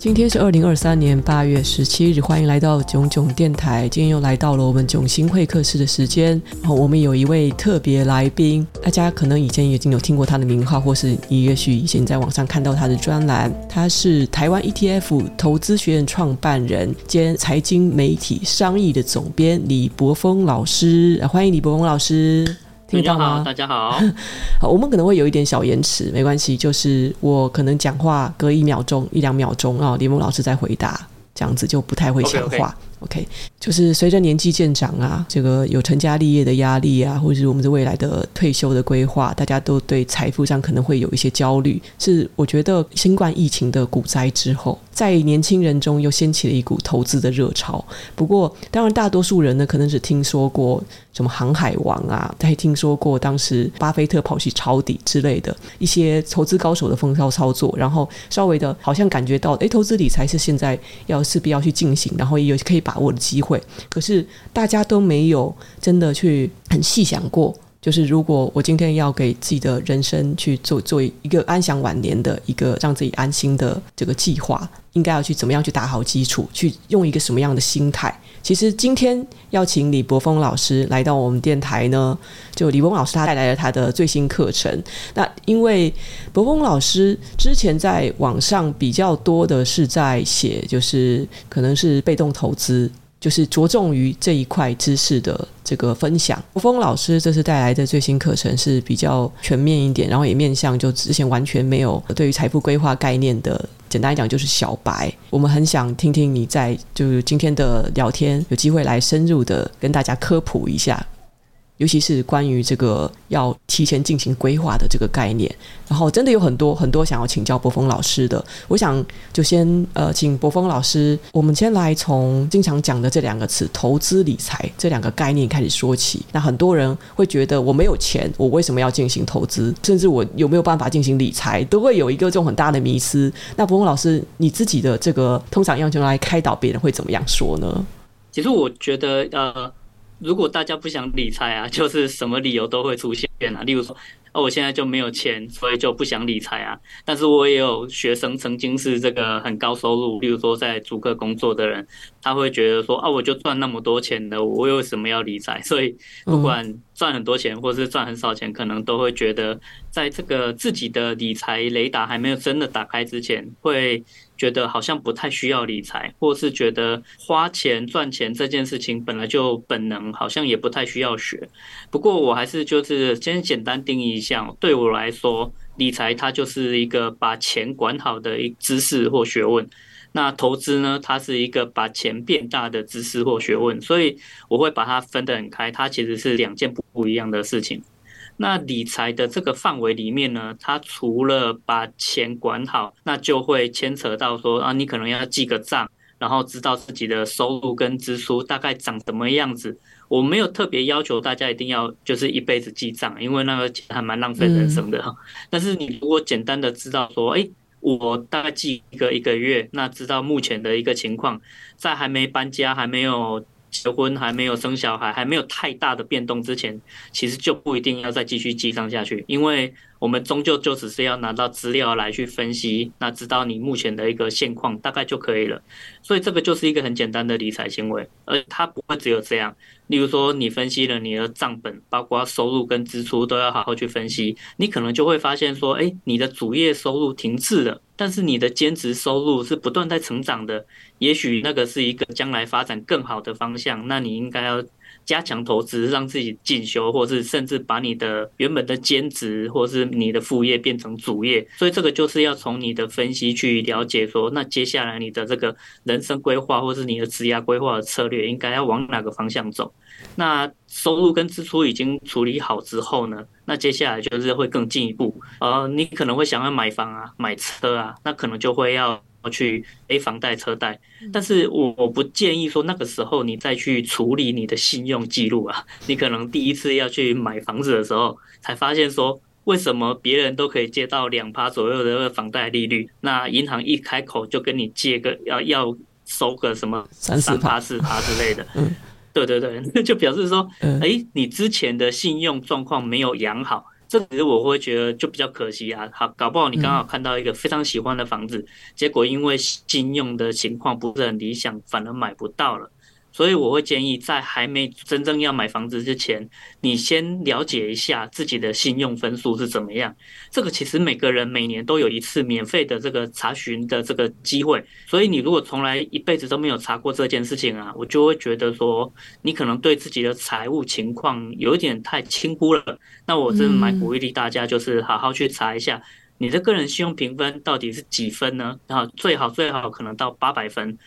今天是二零二三年八月十七日，欢迎来到囧囧电台。今天又来到了我们囧星会客室的时间。然后我们有一位特别来宾，大家可能以前已经有听过他的名号，或是你也许以前在网上看到他的专栏。他是台湾 ETF 投资学院创办人兼财经媒体商议的总编李博峰老师。欢迎李博峰老师。听到吗？大家好，好，我们可能会有一点小延迟，没关系，就是我可能讲话隔一秒钟、一两秒钟啊，李柏锋老师在回答，这样子就不太会讲话。OK，就是随着年纪渐长啊，这个有成家立业的压力啊，或者是我们的未来的退休的规划，大家都对财富上可能会有一些焦虑。是我觉得新冠疫情的股灾之后，在年轻人中又掀起了一股投资的热潮。不过，当然大多数人呢，可能只听说过什么航海王啊，还听说过当时巴菲特跑去抄底之类的一些投资高手的风骚操作，然后稍微的好像感觉到，哎，投资理财是现在要势必要去进行，然后也有可以。把握的机会，可是大家都没有真的去很细想过。就是如果我今天要给自己的人生去做做一个安享晚年的一个让自己安心的这个计划，应该要去怎么样去打好基础，去用一个什么样的心态？其实今天邀请李柏峰老师来到我们电台呢，就李柏锋老师他带来了他的最新课程。那因为柏峰老师之前在网上比较多的是在写，就是可能是被动投资。就是着重于这一块知识的这个分享。柏峰老师这次带来的最新课程是比较全面一点，然后也面向就之前完全没有对于财富规划概念的，简单来讲就是小白。我们很想听听你在就是今天的聊天，有机会来深入的跟大家科普一下。尤其是关于这个要提前进行规划的这个概念，然后真的有很多很多想要请教博峰老师的。我想就先呃，请博峰老师，我们先来从经常讲的这两个词“投资理财”这两个概念开始说起。那很多人会觉得我没有钱，我为什么要进行投资？甚至我有没有办法进行理财，都会有一个这种很大的迷思。那博峰老师，你自己的这个通常要求来开导别人会怎么样说呢？其实我觉得呃。如果大家不想理财啊，就是什么理由都会出现啊。例如说，哦，我现在就没有钱，所以就不想理财啊。但是我也有学生曾经是这个很高收入，例如说在竹科工作的人，他会觉得说，啊，我就赚那么多钱的，我为什么要理财？所以不管赚很多钱或是赚很少钱，可能都会觉得，在这个自己的理财雷达还没有真的打开之前，会。觉得好像不太需要理财，或是觉得花钱赚钱这件事情本来就本能，好像也不太需要学。不过我还是就是先简单定义一下，对我来说，理财它就是一个把钱管好的一知识或学问。那投资呢，它是一个把钱变大的知识或学问。所以我会把它分得很开，它其实是两件不一样的事情。那理财的这个范围里面呢，它除了把钱管好，那就会牵扯到说啊，你可能要记个账，然后知道自己的收入跟支出大概长什么样子。我没有特别要求大家一定要就是一辈子记账，因为那个还蛮浪费人生的哈。但是你如果简单的知道说，诶，我大概记一个一个月，那知道目前的一个情况，在还没搬家，还没有。结婚还没有生小孩，还没有太大的变动之前，其实就不一定要再继续记账下去，因为我们终究就只是要拿到资料来去分析，那知道你目前的一个现况大概就可以了。所以这个就是一个很简单的理财行为，而它不会只有这样。例如说，你分析了你的账本，包括收入跟支出都要好好去分析，你可能就会发现说，哎，你的主业收入停滞了，但是你的兼职收入是不断在成长的，也许那个是一个将来发展更好的方向，那你应该要。加强投资，让自己进修，或是甚至把你的原本的兼职或是你的副业变成主业。所以这个就是要从你的分析去了解说，那接下来你的这个人生规划或是你的职业规划的策略应该要往哪个方向走。那收入跟支出已经处理好之后呢，那接下来就是会更进一步。呃，你可能会想要买房啊，买车啊，那可能就会要。去诶房贷车贷，但是我我不建议说那个时候你再去处理你的信用记录啊。你可能第一次要去买房子的时候，才发现说为什么别人都可以借到两趴左右的房贷利率，那银行一开口就跟你借个要要收个什么三趴四趴之类的。嗯，对对对，就表示说，哎，你之前的信用状况没有养好。这其实我会觉得就比较可惜啊。好，搞不好你刚好看到一个非常喜欢的房子，嗯、结果因为信用的情况不是很理想，反而买不到了。所以我会建议，在还没真正要买房子之前，你先了解一下自己的信用分数是怎么样。这个其实每个人每年都有一次免费的这个查询的这个机会。所以你如果从来一辈子都没有查过这件事情啊，我就会觉得说，你可能对自己的财务情况有一点太轻忽了。那我真的蛮鼓励大家，就是好好去查一下你的个人信用评分到底是几分呢？然后最好最好可能到八百分。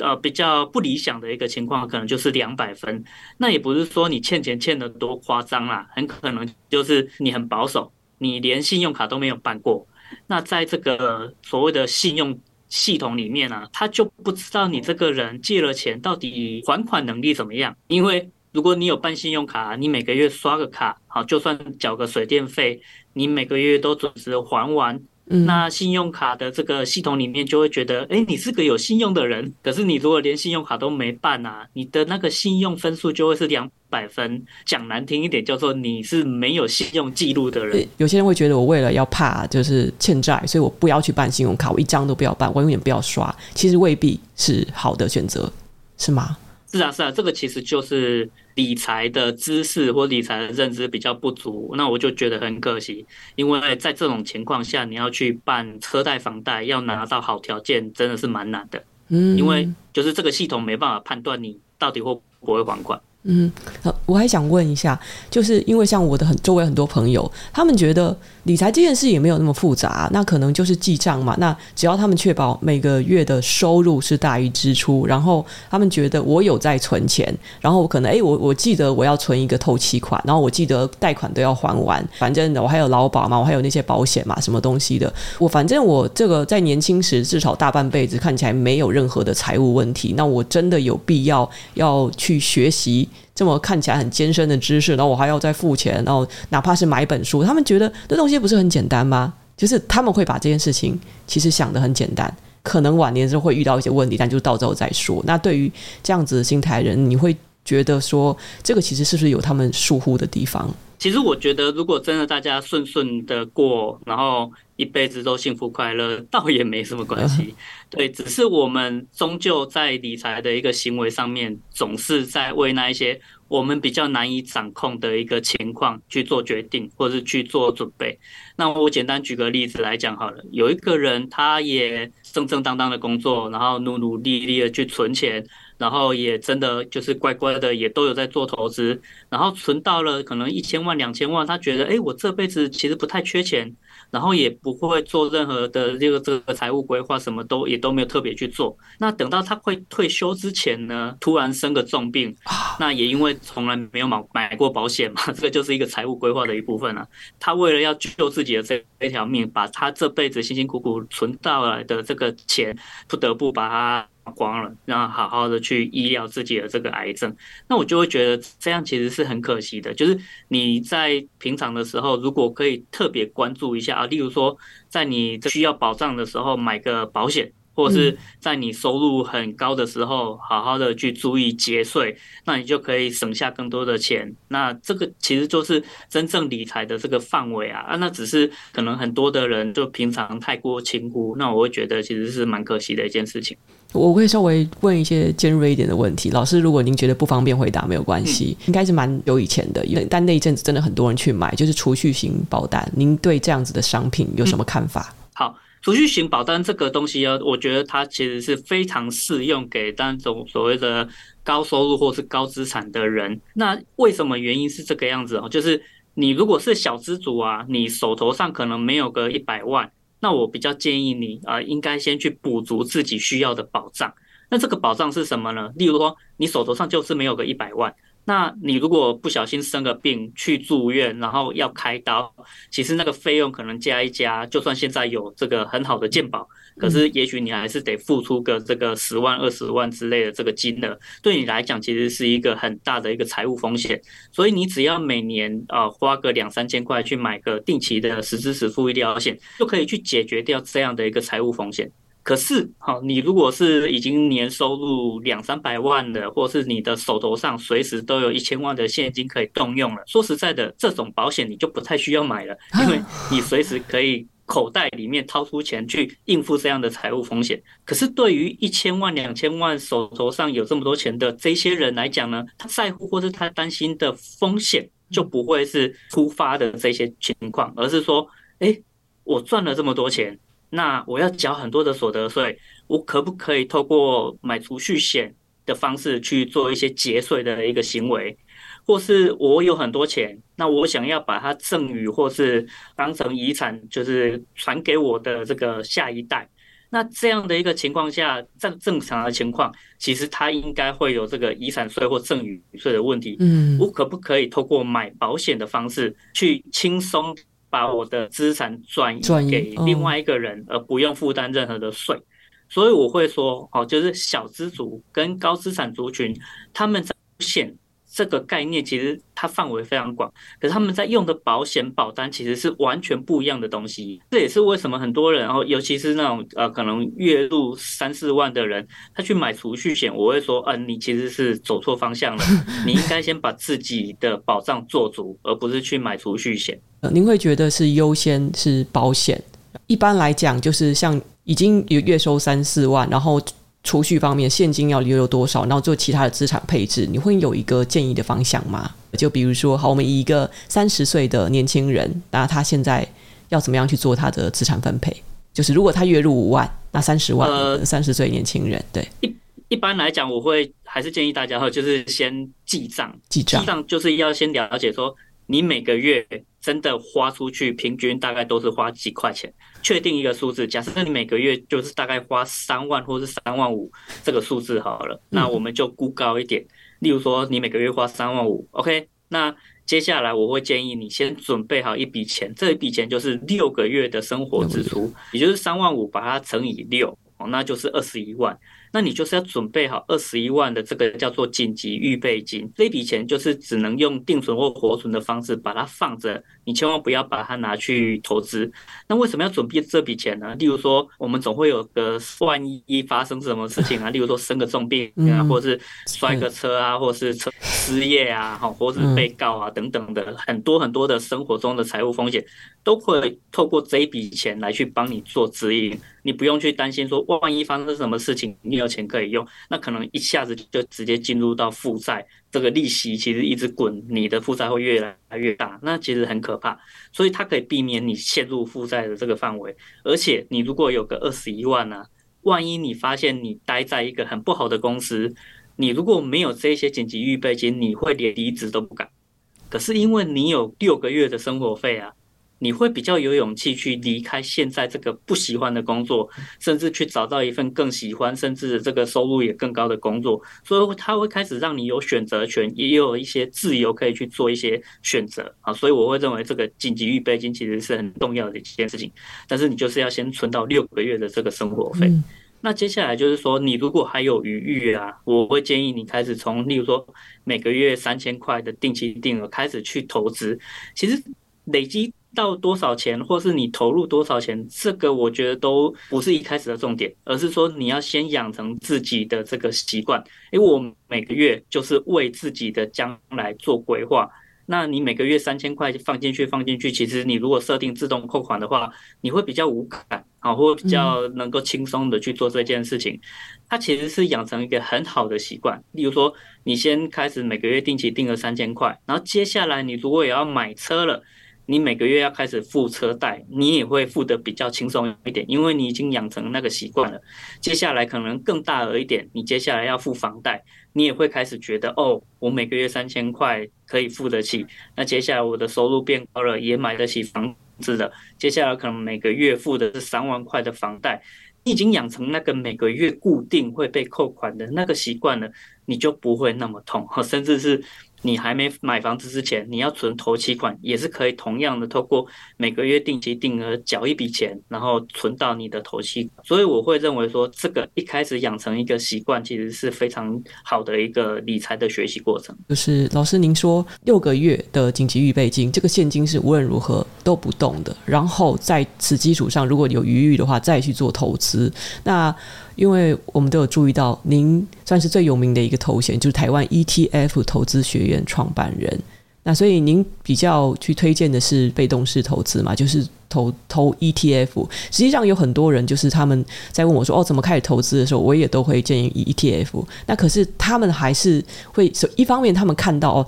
呃，比较不理想的一个情况，可能就是两百分。那也不是说你欠钱欠得多夸张啦，很可能就是你很保守，你连信用卡都没有办过。那在这个所谓的信用系统里面呢、啊，他就不知道你这个人借了钱到底还款能力怎么样。因为如果你有办信用卡，你每个月刷个卡，好，就算缴个水电费，你每个月都准时还完。那信用卡的这个系统里面就会觉得，哎，你是个有信用的人。可是你如果连信用卡都没办啊，你的那个信用分数就会是两百分。讲难听一点，叫做你是没有信用记录的人。有些人会觉得，我为了要怕就是欠债，所以我不要去办信用卡，我一张都不要办，我永远不要刷。其实未必是好的选择，是吗？是啊，是啊，这个其实就是。理财的知识或理财的认知比较不足，那我就觉得很可惜。因为在这种情况下，你要去办车贷、房贷，要拿到好条件，真的是蛮难的。嗯，因为就是这个系统没办法判断你到底会不会还款。嗯，我还想问一下，就是因为像我的很周围很多朋友，他们觉得理财这件事也没有那么复杂，那可能就是记账嘛。那只要他们确保每个月的收入是大于支出，然后他们觉得我有在存钱，然后我可能诶，我我记得我要存一个透期款，然后我记得贷款都要还完，反正我还有劳保嘛，我还有那些保险嘛，什么东西的，我反正我这个在年轻时至少大半辈子看起来没有任何的财务问题，那我真的有必要要去学习。这么看起来很艰深的知识，然后我还要再付钱，然后哪怕是买本书，他们觉得这东西不是很简单吗？就是他们会把这件事情其实想得很简单，可能晚年时候会遇到一些问题，但就到时候再说。那对于这样子的心态人，你会觉得说这个其实是不是有他们疏忽的地方？其实我觉得，如果真的大家顺顺的过，然后一辈子都幸福快乐，倒也没什么关系。对，只是我们终究在理财的一个行为上面，总是在为那一些我们比较难以掌控的一个情况去做决定，或是去做准备。那我简单举个例子来讲好了，有一个人他也正正当当的工作，然后努努力力的去存钱。然后也真的就是乖乖的，也都有在做投资，然后存到了可能一千万、两千万，他觉得，哎，我这辈子其实不太缺钱，然后也不会做任何的这个这个财务规划，什么都也都没有特别去做。那等到他快退休之前呢，突然生个重病，那也因为从来没有买买过保险嘛，这个就是一个财务规划的一部分啊。他为了要救自己的这这条命，把他这辈子辛辛苦苦存到来的这个钱，不得不把它。光了，然后好好的去医疗自己的这个癌症，那我就会觉得这样其实是很可惜的。就是你在平常的时候，如果可以特别关注一下啊，例如说在你需要保障的时候买个保险。或是在你收入很高的时候，好好的去注意节税，那你就可以省下更多的钱。那这个其实就是真正理财的这个范围啊啊，那只是可能很多的人就平常太过轻忽，那我会觉得其实是蛮可惜的一件事情。我会稍微问一些尖锐一点的问题，老师，如果您觉得不方便回答，没有关系，嗯、应该是蛮久以前的，因为但那一阵子真的很多人去买，就是储蓄型保单。您对这样子的商品有什么看法？嗯、好。储蓄型保单这个东西啊，我觉得它其实是非常适用给那种所谓的高收入或是高资产的人。那为什么原因是这个样子哦？就是你如果是小资族啊，你手头上可能没有个一百万，那我比较建议你啊，应该先去补足自己需要的保障。那这个保障是什么呢？例如说，你手头上就是没有个一百万。那你如果不小心生个病去住院，然后要开刀，其实那个费用可能加一加，就算现在有这个很好的健保，可是也许你还是得付出个这个十万、二十万之类的这个金额，对你来讲其实是一个很大的一个财务风险。所以你只要每年啊花个两三千块去买个定期的实支实付医疗险，就可以去解决掉这样的一个财务风险。可是，好，你如果是已经年收入两三百万的，或是你的手头上随时都有一千万的现金可以动用了，说实在的，这种保险你就不太需要买了，因为你随时可以口袋里面掏出钱去应付这样的财务风险。可是，对于一千万、两千万手头上有这么多钱的这些人来讲呢，他在乎或是他担心的风险就不会是突发的这些情况，而是说，哎，我赚了这么多钱。那我要缴很多的所得税，我可不可以透过买储蓄险的方式去做一些节税的一个行为？或是我有很多钱，那我想要把它赠与或是当成遗产，就是传给我的这个下一代。那这样的一个情况下，正正常的情况，其实它应该会有这个遗产税或赠与税的问题。嗯，我可不可以透过买保险的方式去轻松？把我的资产转移给另外一个人，而不用负担任何的税，所以我会说，哦，就是小资族跟高资产族群，他们在险这个概念其实它范围非常广，可是他们在用的保险保单其实是完全不一样的东西。这也是为什么很多人，然后尤其是那种呃可能月入三四万的人，他去买储蓄险，我会说，嗯，你其实是走错方向了，你应该先把自己的保障做足，而不是去买储蓄险。您会觉得是优先是保险？一般来讲，就是像已经有月收三四万，然后储蓄方面现金要留有多少，然后做其他的资产配置，你会有一个建议的方向吗？就比如说，好，我们以一个三十岁的年轻人，那他现在要怎么样去做他的资产分配？就是如果他月入五万，那三十万，呃，三十岁年轻人，对。一一般来讲，我会还是建议大家哈，就是先记账，记账，记账就是要先了解说。你每个月真的花出去，平均大概都是花几块钱？确定一个数字，假设你每个月就是大概花三万或是三万五这个数字好了，那我们就估高一点。例如说，你每个月花三万五，OK？那接下来我会建议你先准备好一笔钱，这一笔钱就是六个月的生活支出，也就是三万五把它乘以六，哦，那就是二十一万。那你就是要准备好二十一万的这个叫做紧急预备金，这笔钱就是只能用定存或活存的方式把它放着，你千万不要把它拿去投资。那为什么要准备这笔钱呢？例如说，我们总会有个万一发生什么事情啊，例如说生个重病啊，或是摔个车啊，或是车失业啊，好，或是被告啊等等的很多很多的生活中的财务风险，都会透过这一笔钱来去帮你做指引。你不用去担心说，万一发生什么事情，你有钱可以用，那可能一下子就直接进入到负债，这个利息其实一直滚，你的负债会越来越大，那其实很可怕。所以它可以避免你陷入负债的这个范围。而且你如果有个二十一万呢、万一你发现你待在一个很不好的公司，你如果没有这些紧急预备金，你会连离职都不敢。可是因为你有六个月的生活费啊。你会比较有勇气去离开现在这个不喜欢的工作，甚至去找到一份更喜欢，甚至这个收入也更高的工作。所以他会开始让你有选择权，也有一些自由可以去做一些选择啊。所以我会认为这个紧急预备金其实是很重要的一件事情。但是你就是要先存到六个月的这个生活费。那接下来就是说，你如果还有余裕啊，我会建议你开始从，例如说每个月三千块的定期定额开始去投资。其实累积。到多少钱，或是你投入多少钱，这个我觉得都不是一开始的重点，而是说你要先养成自己的这个习惯。因为我每个月就是为自己的将来做规划。那你每个月三千块放进去，放进去，其实你如果设定自动扣款的话，你会比较无感啊，或比较能够轻松的去做这件事情。它其实是养成一个很好的习惯。例如说，你先开始每个月定期定额三千块，然后接下来你如果也要买车了。你每个月要开始付车贷，你也会付得比较轻松一点，因为你已经养成那个习惯了。接下来可能更大额一点，你接下来要付房贷，你也会开始觉得哦，我每个月三千块可以付得起。那接下来我的收入变高了，也买得起房子了。接下来可能每个月付的是三万块的房贷，你已经养成那个每个月固定会被扣款的那个习惯了，你就不会那么痛，甚至是你还没买房子之前，你要存头期款，也是可以同样的透过每个月定期定额缴一笔钱，然后存到你的头期。所以我会认为说，这个一开始养成一个习惯，其实是非常好的一个理财的学习过程。就是老师您说六个月的紧急预备金，这个现金是无论如何都不动的，然后在此基础上，如果有余裕的话，再去做投资。那因为我们都有注意到，您算是最有名的一个头衔，就是台湾 ETF 投资学院创办人。那所以您比较去推荐的是被动式投资嘛？就是投投 ETF。实际上有很多人就是他们在问我说：“哦，怎么开始投资的时候，我也都会建议 ETF。”那可是他们还是会，一方面他们看到哦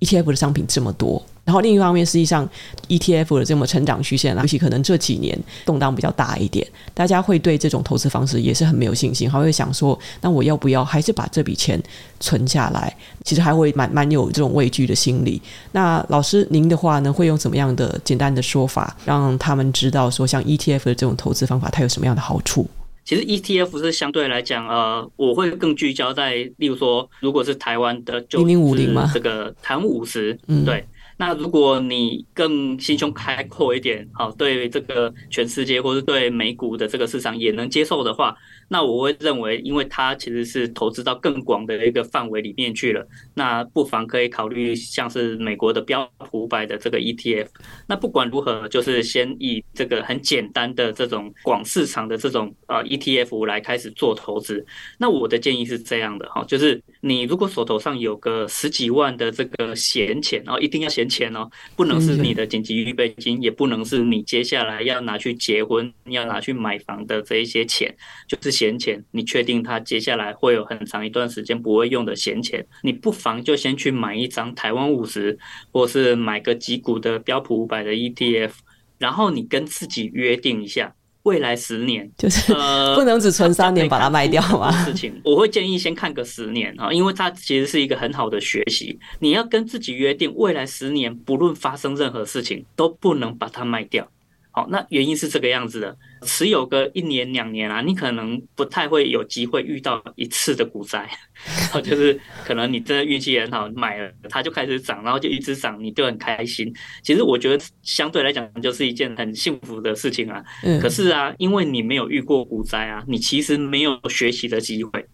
，ETF 的商品这么多。然后另一方面，实际上 ETF 的这么成长曲线，尤其可能这几年动荡比较大一点，大家会对这种投资方式也是很没有信心，还会想说，那我要不要还是把这笔钱存下来？其实还会蛮蛮有这种畏惧的心理。那老师您的话呢，会用怎么样的简单的说法，让他们知道说，像 ETF 的这种投资方法，它有什么样的好处？其实 ETF 是相对来讲，呃，我会更聚焦在，例如说，如果是台湾的，就零零五零嘛，这个台湾五十，嗯，对。那如果你更心胸开阔一点，好，对这个全世界或是对美股的这个市场也能接受的话，那我会认为，因为它其实是投资到更广的一个范围里面去了，那不妨可以考虑像是美国的标普五百的这个 ETF。那不管如何，就是先以这个很简单的这种广市场的这种呃 ETF 来开始做投资。那我的建议是这样的哈，就是你如果手头上有个十几万的这个闲钱，然后一定要闲。钱哦，不能是你的紧急预备金，也不能是你接下来要拿去结婚、要拿去买房的这一些钱，就是闲钱。你确定他接下来会有很长一段时间不会用的闲钱，你不妨就先去买一张台湾五十，或是买个几股的标普五百的 ETF，然后你跟自己约定一下。未来十年就是 不能只存三年把它卖掉嘛？事情我会建议先看个十年啊，因为它其实是一个很好的学习。你要跟自己约定，未来十年不论发生任何事情，都不能把它卖掉。好，那原因是这个样子的，持有个一年两年啊，你可能不太会有机会遇到一次的股灾，然 后就是可能你真的运气很好，买了它就开始涨，然后就一直涨，你就很开心。其实我觉得相对来讲就是一件很幸福的事情啊。可是啊，因为你没有遇过股灾啊，你其实没有学习的机会。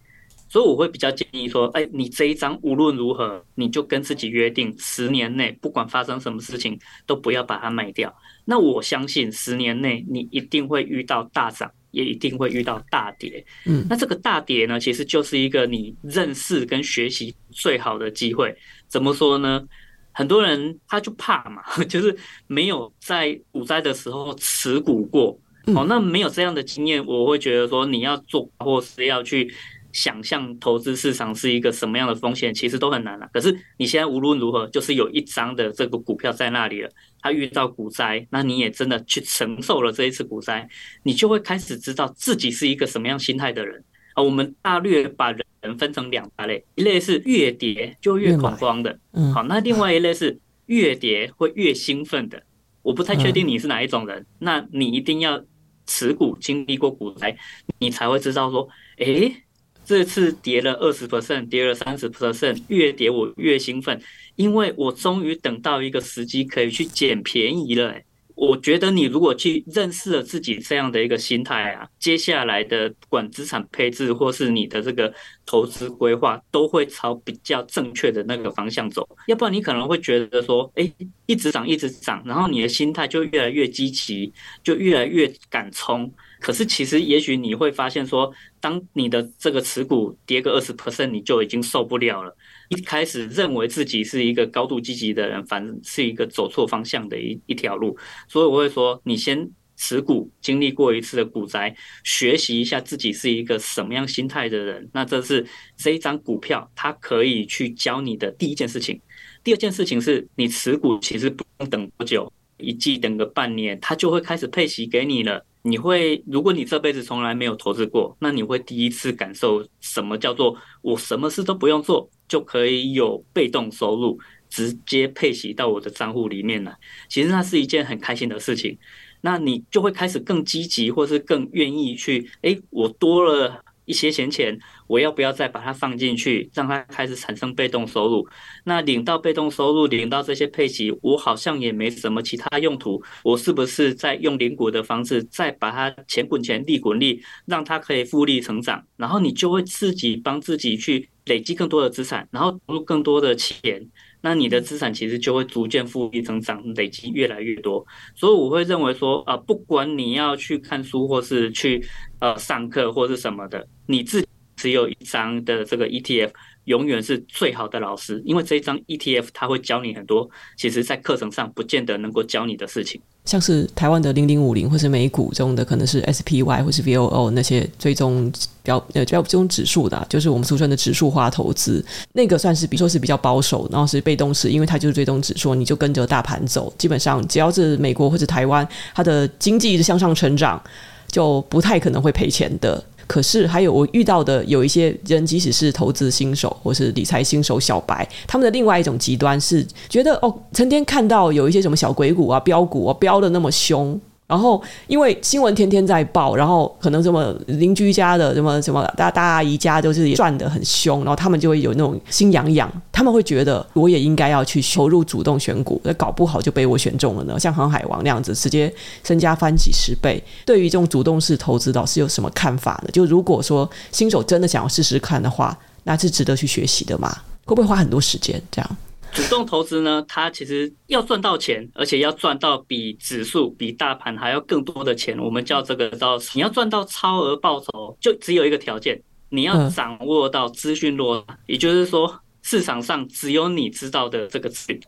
所以我会比较建议说，哎，你这一张无论如何，你就跟自己约定，十年内不管发生什么事情，都不要把它卖掉。那我相信十年内你一定会遇到大涨，也一定会遇到大跌。嗯，那这个大跌呢，其实就是一个你认识跟学习最好的机会。怎么说呢？很多人他就怕嘛，就是没有在股灾的时候持股过。哦，那没有这样的经验，我会觉得说你要做或是要去。想象投资市场是一个什么样的风险，其实都很难了啊。可是你现在无论如何，就是有一张的这个股票在那里了，它遇到股灾，那你也真的去承受了这一次股灾，你就会开始知道自己是一个什么样心态的人啊。我们大略把人分成两大类，一类是越跌就越恐慌的，好，那另外一类是越跌会越兴奋的。我不太确定你是哪一种人，那你一定要持股经历过股灾，你才会知道说，诶。这次跌了二十 percent，跌了三十 percent，越跌我越兴奋，因为我终于等到一个时机可以去捡便宜了。我觉得你如果去认识了自己这样的一个心态啊，接下来的管资产配置或是你的这个投资规划，都会朝比较正确的那个方向走。要不然你可能会觉得说，哎，一直涨一直涨，然后你的心态就越来越积极，就越来越敢冲。可是其实也许你会发现说，当你的这个持股跌个二十 percent，你就已经受不了了。一开始认为自己是一个高度积极的人，反正是一个走错方向的一一条路。所以我会说，你先持股，经历过一次的股灾，学习一下自己是一个什么样心态的人。那这是这一张股票，它可以去教你的第一件事情。第二件事情是你持股其实不用等多久，一季等个半年，它就会开始配息给你了。你会，如果你这辈子从来没有投资过，那你会第一次感受什么叫做我什么事都不用做就可以有被动收入直接配息到我的账户里面来。其实那是一件很开心的事情，那你就会开始更积极，或是更愿意去，诶，我多了一些闲钱，我要不要再把它放进去，让它开始产生被动收入？那领到被动收入，领到这些配息，我好像也没什么其他用途，我是不是再用领股的方式，再把它钱滚钱，利滚利，让它可以复利成长？然后你就会自己帮自己去累积更多的资产，然后投入更多的钱。那你的资产其实就会逐渐复利增长，累积越来越多。所以我会认为说，啊，不管你要去看书，或是去呃上课，或是什么的，你自只有一张的这个 ETF。永远是最好的老师，因为这一张 ETF 它会教你很多，其实在课程上不见得能够教你的事情。像是台湾的零零五零或是美股中的，可能是 SPY 或是 VOO 那些追踪标呃追踪指数的，啊，就是我们俗称的指数化投资，那个算是比如说是比较保守，然后是被动式，因为它就是追踪指数，你就跟着大盘走，基本上只要是美国或者台湾，它的经济一直向上成长，就不太可能会赔钱的。可是还有我遇到的有一些人，即使是投资新手或是理财新手小白，他们的另外一种极端是觉得哦，成天看到有一些什么小鬼股啊、标股啊标的那么凶。然后，因为新闻天天在报，然后可能什么邻居家的什么什么大大阿姨家都是赚得很凶，然后他们就会有那种心痒痒，他们会觉得我也应该要去投入主动选股，那搞不好就被我选中了呢。像航海王那样子，直接身家翻几十倍。对于这种主动式投资，老师有什么看法呢？就如果说新手真的想要试试看的话，那是值得去学习的吗？会不会花很多时间这样？主动投资呢，它其实要赚到钱，而且要赚到比指数、比大盘还要更多的钱。我们叫这个叫你要赚到超额报酬，就只有一个条件，你要掌握到资讯落差，也就是说市场上只有你知道的这个资讯。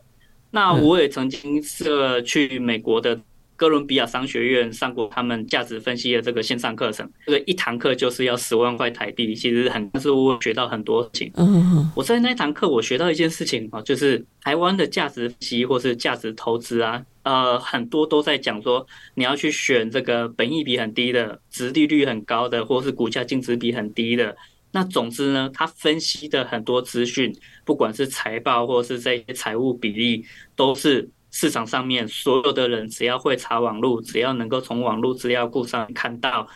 那我也曾经是去美国的。哥伦比亚商学院上过他们价值分析的这个线上课程，这个一堂课就是要十万块台币，其实很，但是我学到很多事情。嗯我在那堂课我学到一件事情啊，就是台湾的价值分析或是价值投资啊，呃，很多都在讲说你要去选这个本益比很低的、值利率很高的，或是股价净值比很低的。那总之呢，他分析的很多资讯，不管是财报或是这些财务比例，都是。市场上面所有的人，只要会查网络，只要能够从网络资料库上看到，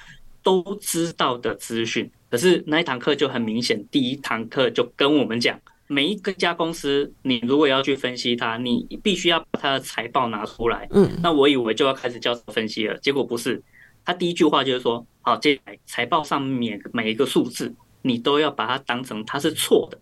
都知道的资讯。可是那一堂课就很明显，第一堂课就跟我们讲，每一个家公司，你如果要去分析它，你必须要把它的财报拿出来。嗯，那我以为就要开始教分析了，结果不是。他第一句话就是说，好，接下来财报上面每一个数字，你都要把它当成它是错的，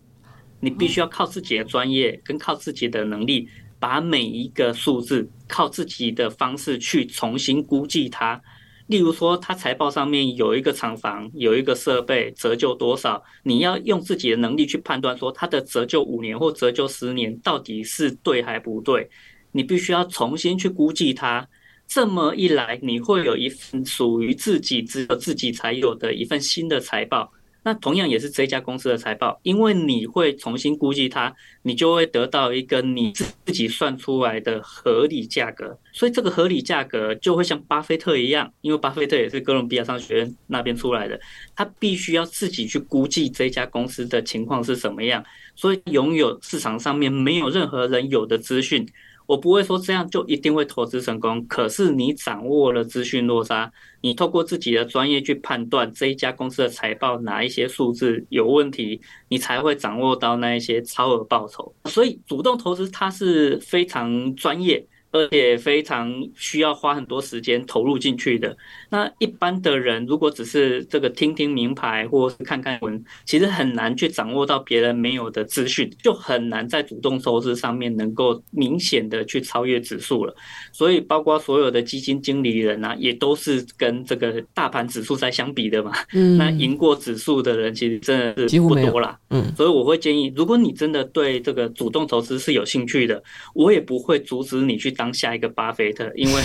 你必须要靠自己的专业跟靠自己的能力。把每一个数字靠自己的方式去重新估计它，例如说，它财报上面有一个厂房，有一个设备折旧多少，你要用自己的能力去判断说它的折旧五年或折旧十年到底是对还不对，你必须要重新去估计它。这么一来，你会有一份属于自己只有自己才有的一份新的财报。那同样也是这家公司的财报，因为你会重新估计它，你就会得到一个你自己算出来的合理价格。所以这个合理价格就会像巴菲特一样，因为巴菲特也是哥伦比亚商学院那边出来的，他必须要自己去估计这家公司的情况是什么样，所以拥有市场上面没有任何人有的资讯。我不会说这样就一定会投资成功，可是你掌握了资讯落差，你透过自己的专业去判断这一家公司的财报哪一些数字有问题，你才会掌握到那一些超额报酬。所以主动投资它是非常专业。而且非常需要花很多时间投入进去的。那一般的人如果只是这个听听名牌或是看看文，其实很难去掌握到别人没有的资讯，就很难在主动投资上面能够明显的去超越指数了。所以，包括所有的基金经理人啊，也都是跟这个大盘指数在相比的嘛。嗯，那赢过指数的人其实真的是不多啦。嗯，所以我会建议，如果你真的对这个主动投资是有兴趣的，我也不会阻止你去。当下一个巴菲特，因为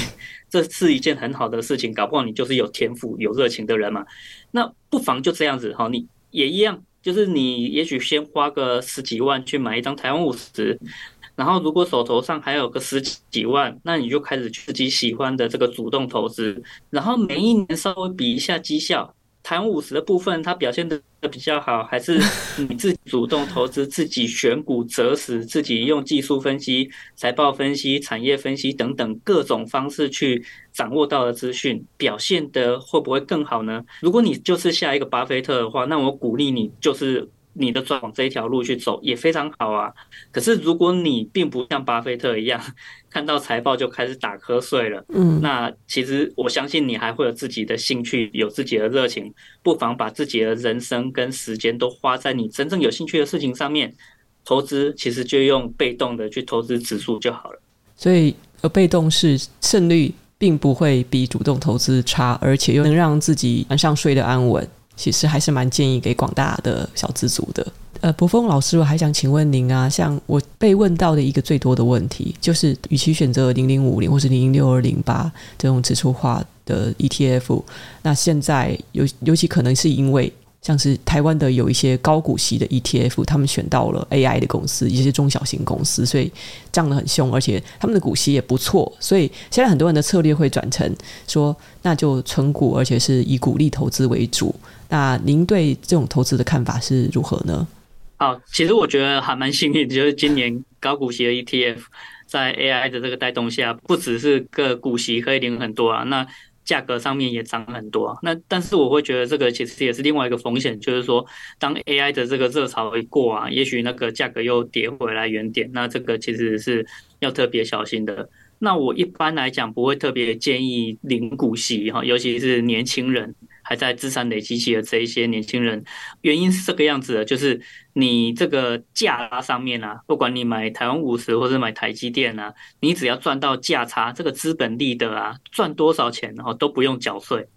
这是一件很好的事情，搞不好你就是有天赋、有热情的人嘛。那不妨就这样子哈，你也一样，就是你也许先花个十几万去买一张台湾五十，然后如果手头上还有个十几万，那你就开始自己喜欢的这个主动投资，然后每一年稍微比一下绩效，谈五十的部分，它表现的比较好，还是你自己主动投资、自己选股择时、自己用技术分析、财报分析、产业分析等等各种方式去掌握到的资讯，表现的会不会更好呢？如果你就是下一个巴菲特的话，那我鼓励你就是。你的转往这一条路去走也非常好啊。可是如果你并不像巴菲特一样，看到财报就开始打瞌睡了，嗯，那其实我相信你还会有自己的兴趣，有自己的热情，不妨把自己的人生跟时间都花在你真正有兴趣的事情上面。投资其实就用被动的去投资指数就好了。所以，呃，被动是胜率并不会比主动投资差，而且又能让自己晚上睡得安稳。其实还是蛮建议给广大的小资族的。呃，博峰老师，我还想请问您啊，像我被问到的一个最多的问题，就是与其选择零零五零或是零零六二零八这种指数化的 ETF，那现在尤尤其可能是因为。像是台湾的有一些高股息的 ETF，他们选到了 AI 的公司，一些中小型公司，所以涨得很凶，而且他们的股息也不错，所以现在很多人的策略会转成说，那就存股，而且是以股利投资为主。那您对这种投资的看法是如何呢？好，其实我觉得还蛮幸运，就是今年高股息的 ETF 在 AI 的这个带动下，不只是个股息可以领很多啊，那。价格上面也涨很多，啊那但是我会觉得这个其实也是另外一个风险，就是说当 AI 的这个热潮一过啊，也许那个价格又跌回来原点，那这个其实是要特别小心的。那我一般来讲不会特别建议领股息哈，尤其是年轻人。还在资产累积期的这一些年轻人，原因是这个样子的，就是你这个价上面啊，不管你买台湾五十或者买台积电啊，你只要赚到价差，这个资本利得啊，赚多少钱然后都不用缴税。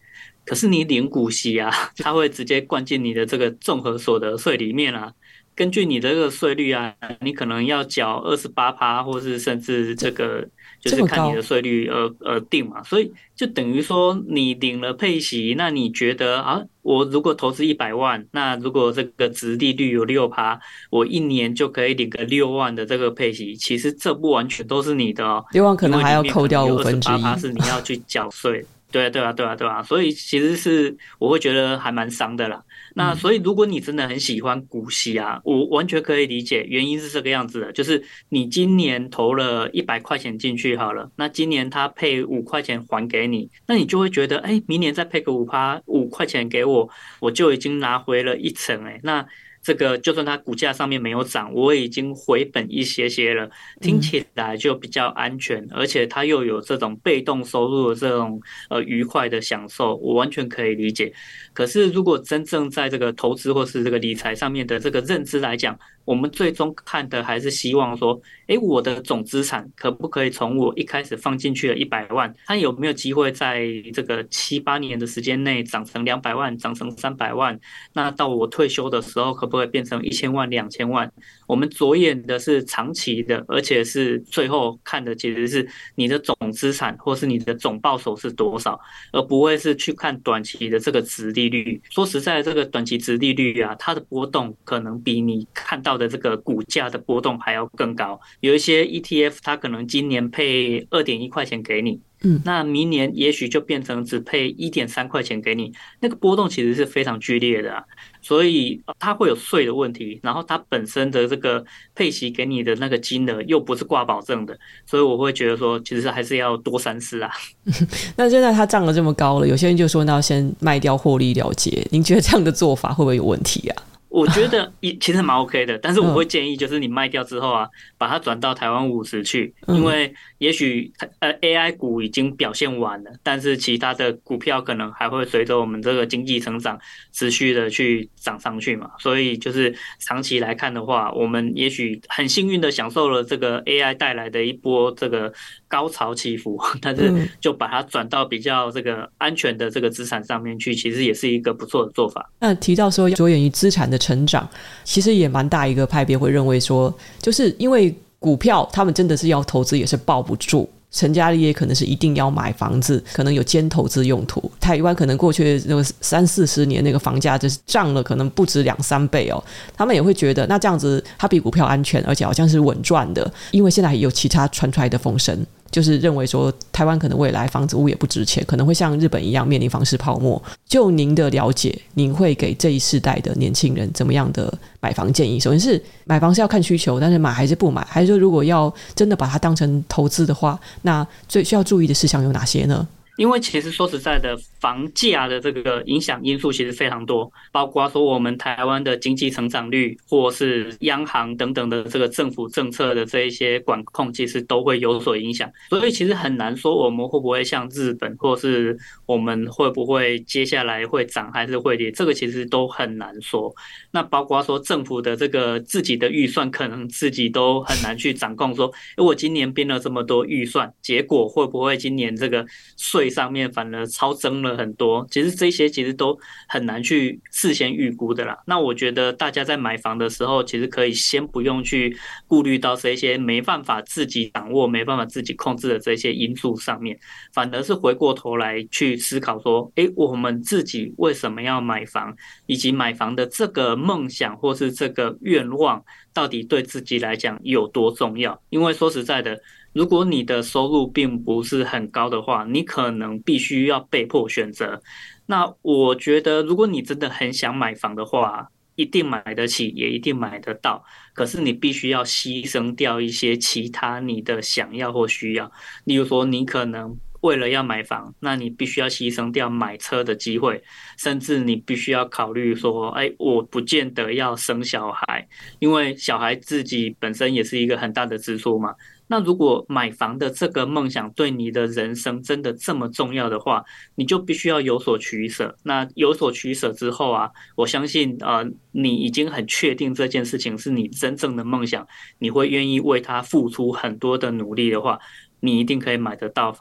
可是你领股息啊，它会直接灌进你的这个综合所得税里面啊。根据你的这个税率啊，你可能要缴二十八趴，或是甚至这个就是看你的税率而而定嘛。所以就等于说，你领了配息，那你觉得啊，我如果投资一百万，那如果这个值利率有六趴，我一年就可以领个六万的这个配息。其实这不完全都是你的哦，六万可能还要扣掉五分之一，是你要去缴税。对啊，对啊，对啊，对啊，所以其实是我会觉得还蛮伤的啦。那所以如果你真的很喜欢股息啊，我完全可以理解，原因是这个样子的，就是你今年投了一百块钱进去好了，那今年他配五块钱还给你，那你就会觉得，哎，明年再配个五趴五块钱给我，我就已经拿回了一成哎，那。这个就算它股价上面没有涨，我已经回本一些些了，听起来就比较安全，而且它又有这种被动收入的这种呃愉快的享受，我完全可以理解。可是如果真正在这个投资或是这个理财上面的这个认知来讲，我们最终看的还是希望说，诶，我的总资产可不可以从我一开始放进去的一百万，它有没有机会在这个七八年的时间内涨成两百万，涨成三百万？那到我退休的时候，可不可以变成一千万、两千万？我们着眼的是长期的，而且是最后看的其实是你的总资产或是你的总报酬是多少，而不会是去看短期的这个殖利率。说实在，这个短期殖利率啊，它的波动可能比你看到的这个股价的波动还要更高。有一些 ETF，它可能今年配二点一块钱给你。嗯，那明年也许就变成只配一点三块钱给你，那个波动其实是非常剧烈的啊，所以它会有税的问题，然后它本身的这个配息给你的那个金额又不是挂保证的，所以我会觉得说，其实还是要多三思啊。那现在它涨了这么高了，有些人就说那要先卖掉获利了结，您觉得这样的做法会不会有问题啊？我觉得 一其实蛮 OK 的，但是我会建议就是你卖掉之后啊，把它转到台湾五十去，因为也许呃 AI 股已经表现完了，但是其他的股票可能还会随着我们这个经济成长持续的去涨上去嘛，所以就是长期来看的话，我们也许很幸运的享受了这个 AI 带来的一波这个高潮起伏，但是就把它转到比较这个安全的这个资产上面去，其实也是一个不错的做法。那提到说着眼于资产的。成长其实也蛮大一个派别会认为说，就是因为股票他们真的是要投资，也是抱不住，成家立业可能是一定要买房子，可能有兼投资用途。台湾可能过去那个三四十年那个房价就是涨了，可能不止两三倍哦。他们也会觉得，那这样子它比股票安全，而且好像是稳赚的，因为现在有其他传出来的风声。就是认为说台湾可能未来房子物也不值钱，可能会像日本一样面临房市泡沫。就您的了解，您会给这一世代的年轻人怎么样的买房建议？首先是买房是要看需求，但是买还是不买？还是说如果要真的把它当成投资的话，那最需要注意的事项有哪些呢？因为其实说实在的，房价的这个影响因素其实非常多，包括说我们台湾的经济成长率，或是央行等等的这个政府政策的这一些管控，其实都会有所影响。所以其实很难说我们会不会像日本，或是我们会不会接下来会涨还是会跌，这个其实都很难说。那包括说政府的这个自己的预算，可能自己都很难去掌控。说，诶，我今年编了这么多预算，结果会不会今年这个税上面反而超增了很多？其实这些其实都很难去事先预估的啦。那我觉得大家在买房的时候，其实可以先不用去顾虑到这些没办法自己掌握、没办法自己控制的这些因素上面，反而是回过头来去思考说，诶，我们自己为什么要买房，以及买房的这个梦想或是这个愿望，到底对自己来讲有多重要？因为说实在的。如果你的收入并不是很高的话，你可能必须要被迫选择。那我觉得，如果你真的很想买房的话，一定买得起，也一定买得到。可是你必须要牺牲掉一些其他你的想要或需要。例如说，你可能为了要买房，那你必须要牺牲掉买车的机会，甚至你必须要考虑说，哎，我不见得要生小孩，因为小孩自己本身也是一个很大的支出嘛。那如果买房的这个梦想对你的人生真的这么重要的话，你就必须要有所取舍。那有所取舍之后啊，我相信呃，你已经很确定这件事情是你真正的梦想，你会愿意为他付出很多的努力的话，你一定可以买得到。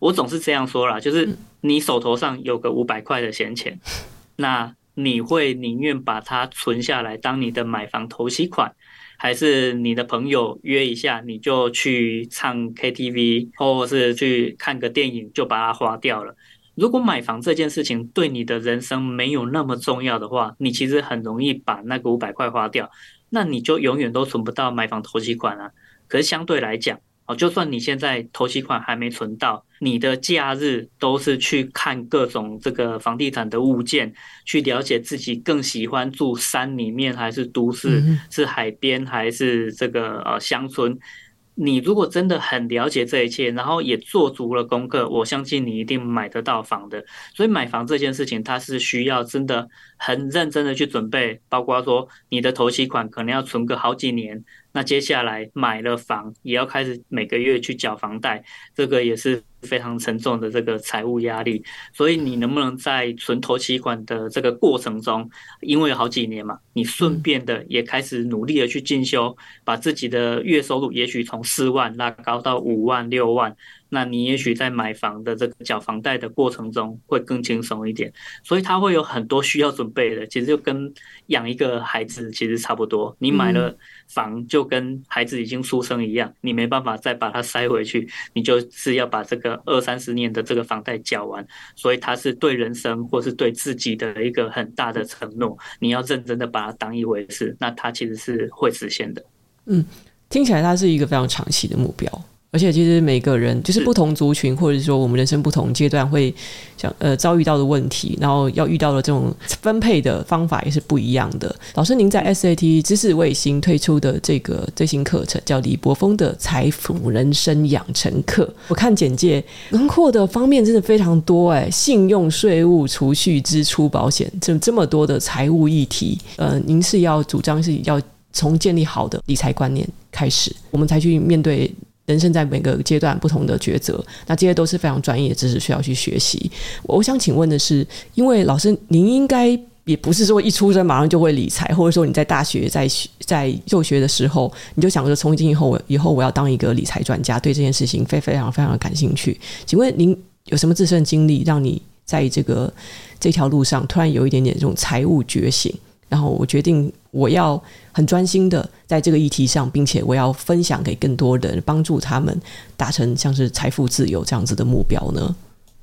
我总是这样说啦，就是你手头上有个五百块的闲钱，那你会宁愿把它存下来当你的买房头期款？还是你的朋友约一下，你就去唱 KTV，或者是去看个电影，就把它花掉了。如果买房这件事情对你的人生没有那么重要的话，你其实很容易把那个五百块花掉，那你就永远都存不到买房头期款啊。可是相对来讲，就算你现在头期款还没存到，你的假日都是去看各种这个房地产的物件，去了解自己更喜欢住山里面还是都市，是海边还是这个呃乡村。你如果真的很了解这一切，然后也做足了功课，我相信你一定买得到房的。所以买房这件事情，它是需要真的很认真的去准备，包括说你的头期款可能要存个好几年。那接下来买了房，也要开始每个月去缴房贷，这个也是非常沉重的这个财务压力。所以你能不能在存头期款的这个过程中，因为有好几年嘛，你顺便的也开始努力的去进修，把自己的月收入也许从四万拉高到五万、六万。那你也许在买房的这个缴房贷的过程中会更轻松一点，所以他会有很多需要准备的。其实就跟养一个孩子其实差不多，你买了房就跟孩子已经出生一样，你没办法再把它塞回去，你就是要把这个二三十年的这个房贷缴完。所以他是对人生或是对自己的一个很大的承诺，你要认真的把它当一回事，那它其实是会实现的。嗯，听起来它是一个非常长期的目标。而且其实每个人就是不同族群，或者是说我们人生不同阶段会想呃遭遇到的问题，然后要遇到的这种分配的方法也是不一样的。老师，您在 SAT 知识卫星推出的这个最新课程叫李博峰的财富人生养成课，我看简介囊括的方面真的非常多哎，信用、税务、储蓄、支出、保险，这这么多的财务议题，呃，您是要主张是要从建立好的理财观念开始，我们才去面对。人生在每个阶段不同的抉择，那这些都是非常专业的知识需要去学习。我想请问的是，因为老师您应该也不是说一出生马上就会理财，或者说你在大学在在就学的时候你就想着从今以后我以后我要当一个理财专家，对这件事情非非常非常的感兴趣。请问您有什么自身经历，让你在这个这条路上突然有一点点这种财务觉醒？然后我决定，我要很专心的在这个议题上，并且我要分享给更多人，帮助他们达成像是财富自由这样子的目标呢？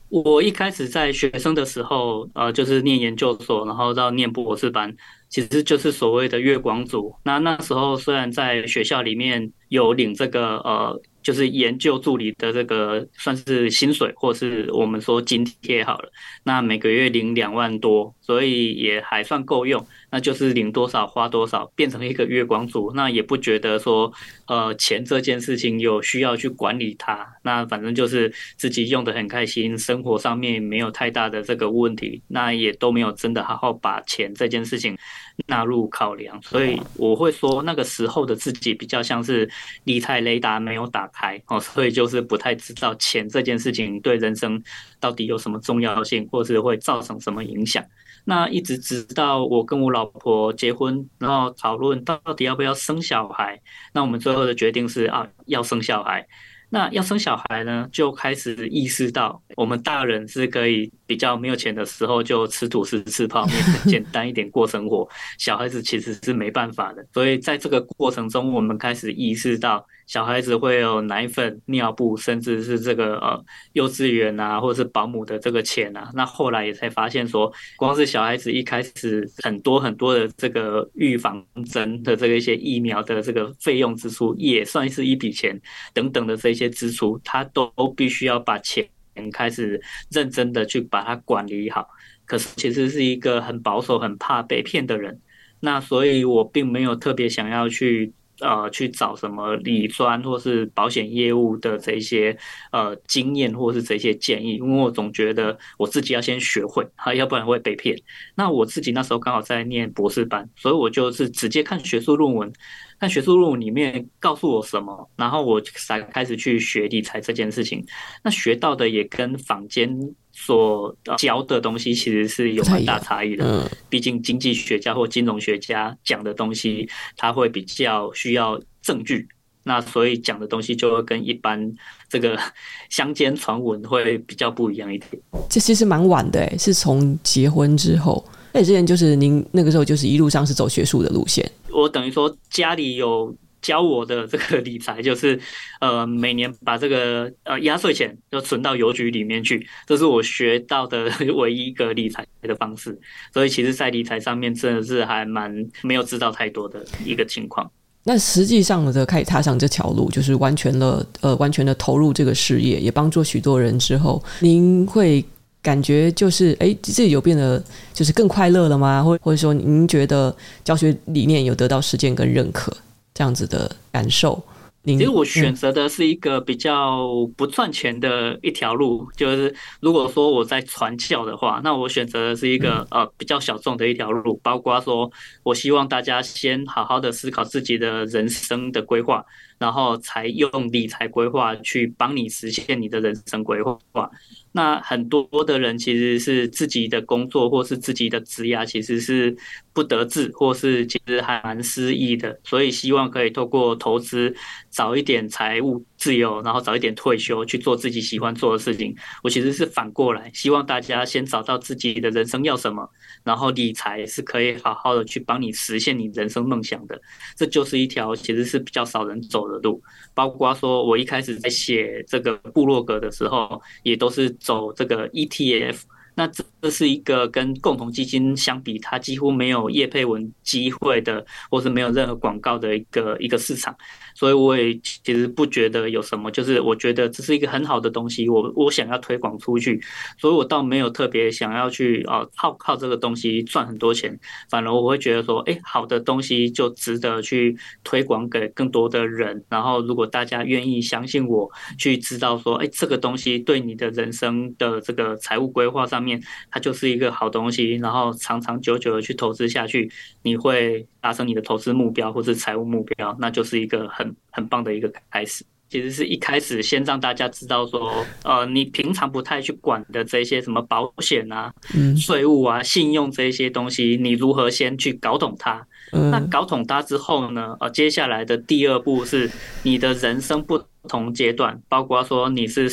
我一开始在学生的时候，呃，就是念研究所，然后到念博士班，其实就是所谓的月光族。那那时候虽然在学校里面有领这个呃。就是研究助理的这个算是薪水，或是我们说津贴好了，那每个月领两万多，所以也还算够用。那就是领多少花多少，变成一个月光族，那也不觉得说，呃，钱这件事情有需要去管理它。那反正就是自己用得很开心，生活上面没有太大的这个问题，那也都没有真的好好把钱这件事情纳入考量。所以我会说，那个时候的自己比较像是理财雷达没有打开哦，所以就是不太知道钱这件事情对人生到底有什么重要性，或是会造成什么影响。那一直直到我跟我老婆结婚，然后讨论到底要不要生小孩，那我们最后的决定是啊，要生小孩。那要生小孩呢，就开始意识到我们大人是可以比较没有钱的时候就吃土司、吃泡面，简单一点过生活。小孩子其实是没办法的，所以在这个过程中，我们开始意识到。小孩子会有奶粉、尿布，甚至是这个呃幼稚园啊，或者是保姆的这个钱啊。那后来也才发现说，光是小孩子一开始很多很多的这个预防针的这个一些疫苗的这个费用支出，也算是一笔钱等等的这些支出，他都必须要把钱开始认真的去把它管理好。可是其实是一个很保守、很怕被骗的人，那所以我并没有特别想要去。呃，去找什么理专或是保险业务的这些呃经验或是这些建议，因为我总觉得我自己要先学会，哈，要不然会被骗。那我自己那时候刚好在念博士班，所以我就是直接看学术论文，看学术论文里面告诉我什么，然后我才开始去学理财这件事情。那学到的也跟坊间。所教的东西其实是有很大差异的，嗯，毕竟经济学家或金融学家讲的东西，他会比较需要证据，那所以讲的东西就会跟一般这个 乡间传闻会比较不一样一点。这其实蛮晚的，诶，是从结婚之后，那之前就是您那个时候就是一路上是走学术的路线，我等于说家里有。教我的这个理财就是，呃，每年把这个呃压岁钱就存到邮局里面去，这是我学到的 唯一一个理财的方式。所以其实，在理财上面真的是还蛮没有知道太多的一个情况。那实际上的开始踏上这条路，就是完全的呃完全的投入这个事业，也帮助许多人之后，您会感觉就是哎，自己有变得就是更快乐了吗？或或者说，您觉得教学理念有得到实践跟认可？这样子的感受，其实我选择的是一个比较不赚钱的一条路，就是如果说我在传教的话，那我选择的是一个呃比较小众的一条路，包括说我希望大家先好好的思考自己的人生的规划，然后才用理财规划去帮你实现你的人生规划。那很多的人其实是自己的工作或是自己的职业，其实是不得志，或是其实还蛮失意的，所以希望可以透过投资早一点财务自由，然后早一点退休去做自己喜欢做的事情。我其实是反过来，希望大家先找到自己的人生要什么，然后理财是可以好好的去帮你实现你人生梦想的。这就是一条其实是比较少人走的路。包括说我一开始在写这个部落格的时候，也都是走这个 ETF。那这是一个跟共同基金相比，它几乎没有业配文机会的，或是没有任何广告的一个一个市场。所以我也其实不觉得有什么，就是我觉得这是一个很好的东西，我我想要推广出去，所以我倒没有特别想要去啊靠靠这个东西赚很多钱，反而我会觉得说，哎，好的东西就值得去推广给更多的人，然后如果大家愿意相信我，去知道说，哎，这个东西对你的人生的这个财务规划上面，它就是一个好东西，然后长长久久的去投资下去，你会达成你的投资目标或是财务目标，那就是一个很。很棒的一个开始，其实是一开始先让大家知道说，呃，你平常不太去管的这些什么保险啊、税务啊、信用这些东西，你如何先去搞懂它？那搞懂它之后呢，呃，接下来的第二步是你的人生不同阶段，包括说你是，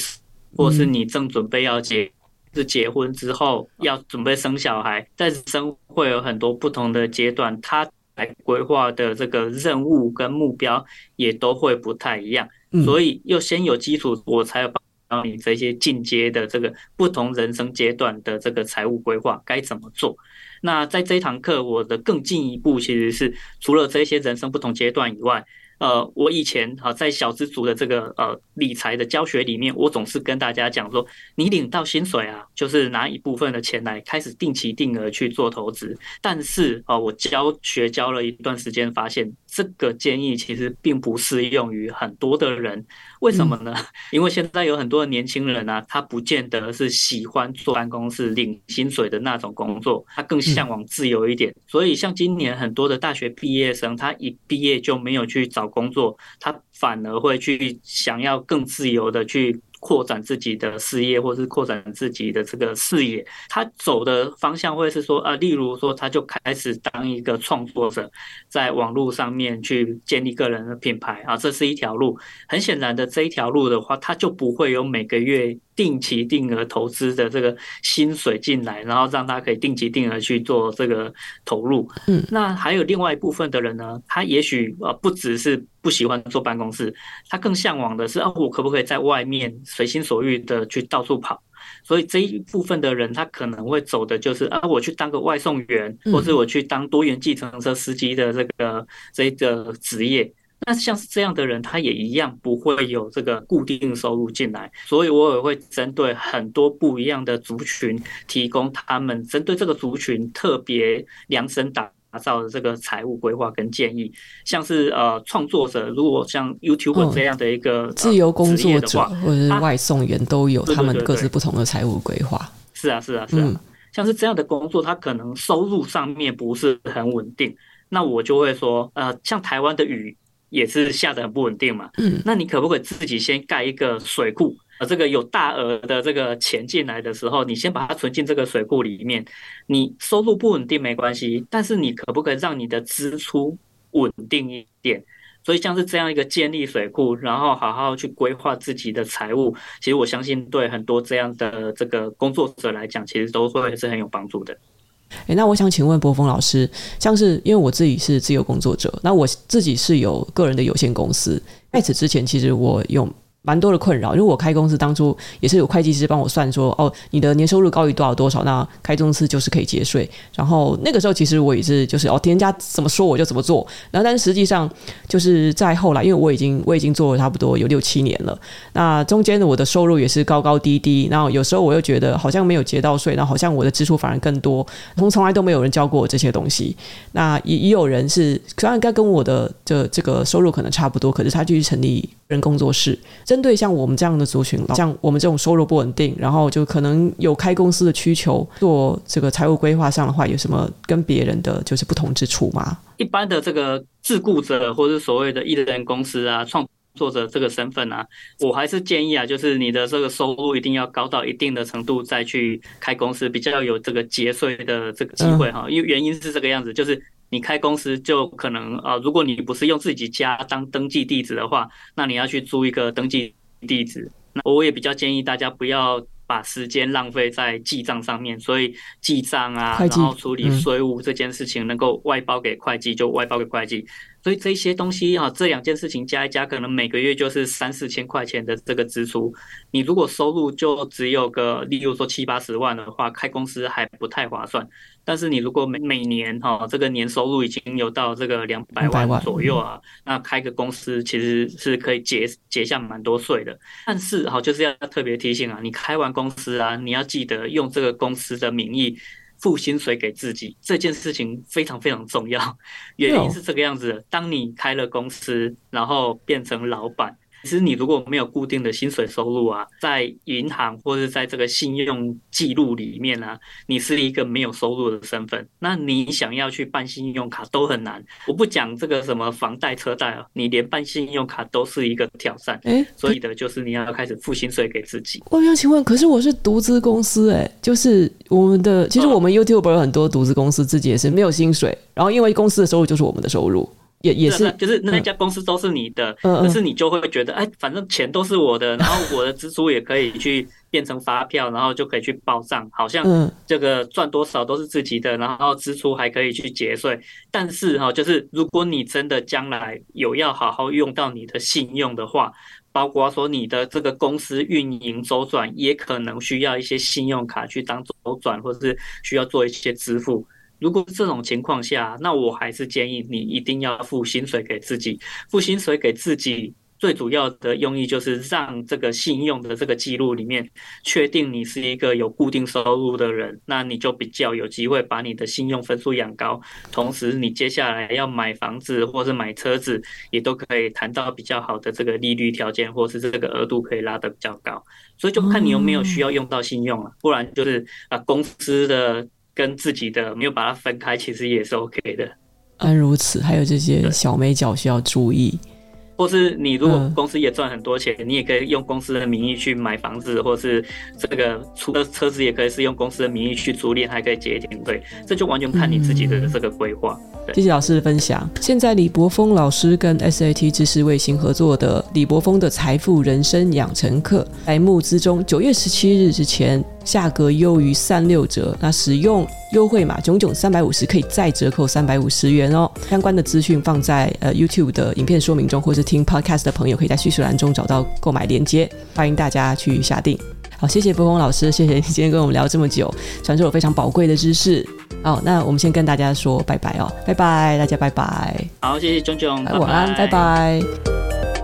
或是你正准备要结，是结婚之后要准备生小孩，在人生会有很多不同的阶段，他。来规划的这个任务跟目标也都会不太一样，所以要先有基础，我才有帮你这些进阶的这个不同人生阶段的这个财务规划该怎么做。那在这一堂课，我的更进一步其实是除了这些人生不同阶段以外，呃，我以前啊在小资族的这个呃理财的教学里面，我总是跟大家讲说，你领到薪水啊，就是拿一部分的钱来开始定期定额去做投资。但是啊，我教学教了一段时间，发现这个建议其实并不适用于很多的人。为什么呢？因为现在有很多的年轻人啊，他不见得是喜欢坐办公室领薪水的那种工作，他更向往自由一点。所以像今年很多的大学毕业生，他一毕业就没有去找工作，他反而会去想要更自由的去。扩展自己的事业，或是扩展自己的这个视野，他走的方向会是说啊，例如说，他就开始当一个创作者，在网络上面去建立个人的品牌啊，这是一条路。很显然的，这一条路的话，他就不会有每个月。定期定额投资的这个薪水进来，然后让他可以定期定额去做这个投入。嗯，那还有另外一部分的人呢，他也许呃不只是不喜欢坐办公室，他更向往的是啊，我可不可以在外面随心所欲的去到处跑？所以这一部分的人，他可能会走的就是啊，我去当个外送员，或是我去当多元计程车司机的这个这个职业。那像是这样的人，他也一样不会有这个固定收入进来，所以我也会针对很多不一样的族群，提供他们针对这个族群特别量身打造的这个财务规划跟建议。像是呃创作者，如果像 YouTube 这样的一个、嗯、自由工作者或者是外送员，都有他们各自不同的财务规划。是啊，是啊，是啊。嗯、像是这样的工作，他可能收入上面不是很稳定，那我就会说，呃，像台湾的雨。也是下的很不稳定嘛，嗯，那你可不可以自己先盖一个水库？呃，这个有大额的这个钱进来的时候，你先把它存进这个水库里面。你收入不稳定没关系，但是你可不可以让你的支出稳定一点？所以像是这样一个建立水库，然后好好去规划自己的财务，其实我相信对很多这样的这个工作者来讲，其实都会是很有帮助的。诶，那我想请问柏锋老师，像是因为我自己是自由工作者，那我自己是有个人的有限公司，在此之前，其实我用。蛮多的困扰，因为我开公司当初也是有会计师帮我算说，哦，你的年收入高于多少多少，那开公司就是可以节税。然后那个时候其实我也是就是哦，人家怎么说我就怎么做。然后但是实际上就是在后来，因为我已经我已经做了差不多有六七年了，那中间的我的收入也是高高低低。然后有时候我又觉得好像没有节到税，然后好像我的支出反而更多。从从来都没有人教过我这些东西。那也也有人是虽然该跟我的这这个收入可能差不多，可是他继续成立人工作室。针对像我们这样的族群，像我们这种收入不稳定，然后就可能有开公司的需求，做这个财务规划上的话，有什么跟别人的就是不同之处吗？一般的这个自雇者或者所谓的艺人公司啊，创作者这个身份啊，我还是建议啊，就是你的这个收入一定要高到一定的程度再去开公司，比较有这个节税的这个机会哈。因为原因是这个样子，就是。你开公司就可能啊，如果你不是用自己家当登记地址的话，那你要去租一个登记地址。那我也比较建议大家不要把时间浪费在记账上面，所以记账啊，然后处理税务这件事情能够外包给会计就外包给会计。所以这些东西啊，这两件事情加一加，可能每个月就是三四千块钱的这个支出。你如果收入就只有个，例如说七八十万的话，开公司还不太划算。但是你如果每每年哈，这个年收入已经有到这个两百万左右啊，那开个公司其实是可以节节下蛮多税的。但是哈，就是要特别提醒啊，你开完公司啊，你要记得用这个公司的名义。付薪水给自己这件事情非常非常重要，原因是这个样子的：当你开了公司，然后变成老板。其实你如果没有固定的薪水收入啊，在银行或者在这个信用记录里面啊，你是一个没有收入的身份，那你想要去办信用卡都很难。我不讲这个什么房贷车贷啊，你连办信用卡都是一个挑战。诶，所以的就是你要开始付薪水给自己。我想请问，可是我是独资公司诶，就是我们的，其实我们 YouTube 有很多独资公司自己也是没有薪水，然后因为公司的收入就是我们的收入。也也是，就是那家公司都是你的，嗯、可是你就会觉得，哎，反正钱都是我的，然后我的支出也可以去变成发票，然后就可以去报账，好像这个赚多少都是自己的，然后支出还可以去节税。但是哈，就是如果你真的将来有要好好用到你的信用的话，包括说你的这个公司运营周转，也可能需要一些信用卡去当周转，或者是需要做一些支付。如果这种情况下，那我还是建议你一定要付薪水给自己，付薪水给自己。最主要的用意就是让这个信用的这个记录里面确定你是一个有固定收入的人，那你就比较有机会把你的信用分数养高。同时，你接下来要买房子或是买车子，也都可以谈到比较好的这个利率条件，或是这个额度可以拉得比较高。所以就看你有没有需要用到信用了，不然就是啊公司的跟自己的没有把它分开，其实也是 OK 的。安、啊、如此，还有这些小眉角需要注意。或是你如果公司也赚很多钱，嗯，你也可以用公司的名义去买房子，或是这个出的车子也可以是用公司的名义去租赁，还可以节点对，这就完全看你自己的这个规划。谢谢老师的分享。现在李博峰老师跟 SAT 知识卫星合作的李博峰的财富人生养成课，在募资中，九月十七日之前价格优于三六折，那使用优惠码囧囧三百五十可以再折扣三百五十元哦。相关的资讯放在呃 YouTube 的影片说明中，或是听 Podcast 的朋友可以在叙述栏中找到购买链接，欢迎大家去下定。好，谢谢柏锋老师，谢谢你今天跟我们聊这么久，传授了非常宝贵的知识。好，那我们先跟大家说拜拜哦，拜拜，大家拜拜。好，谢谢炯炯，晚安。拜拜。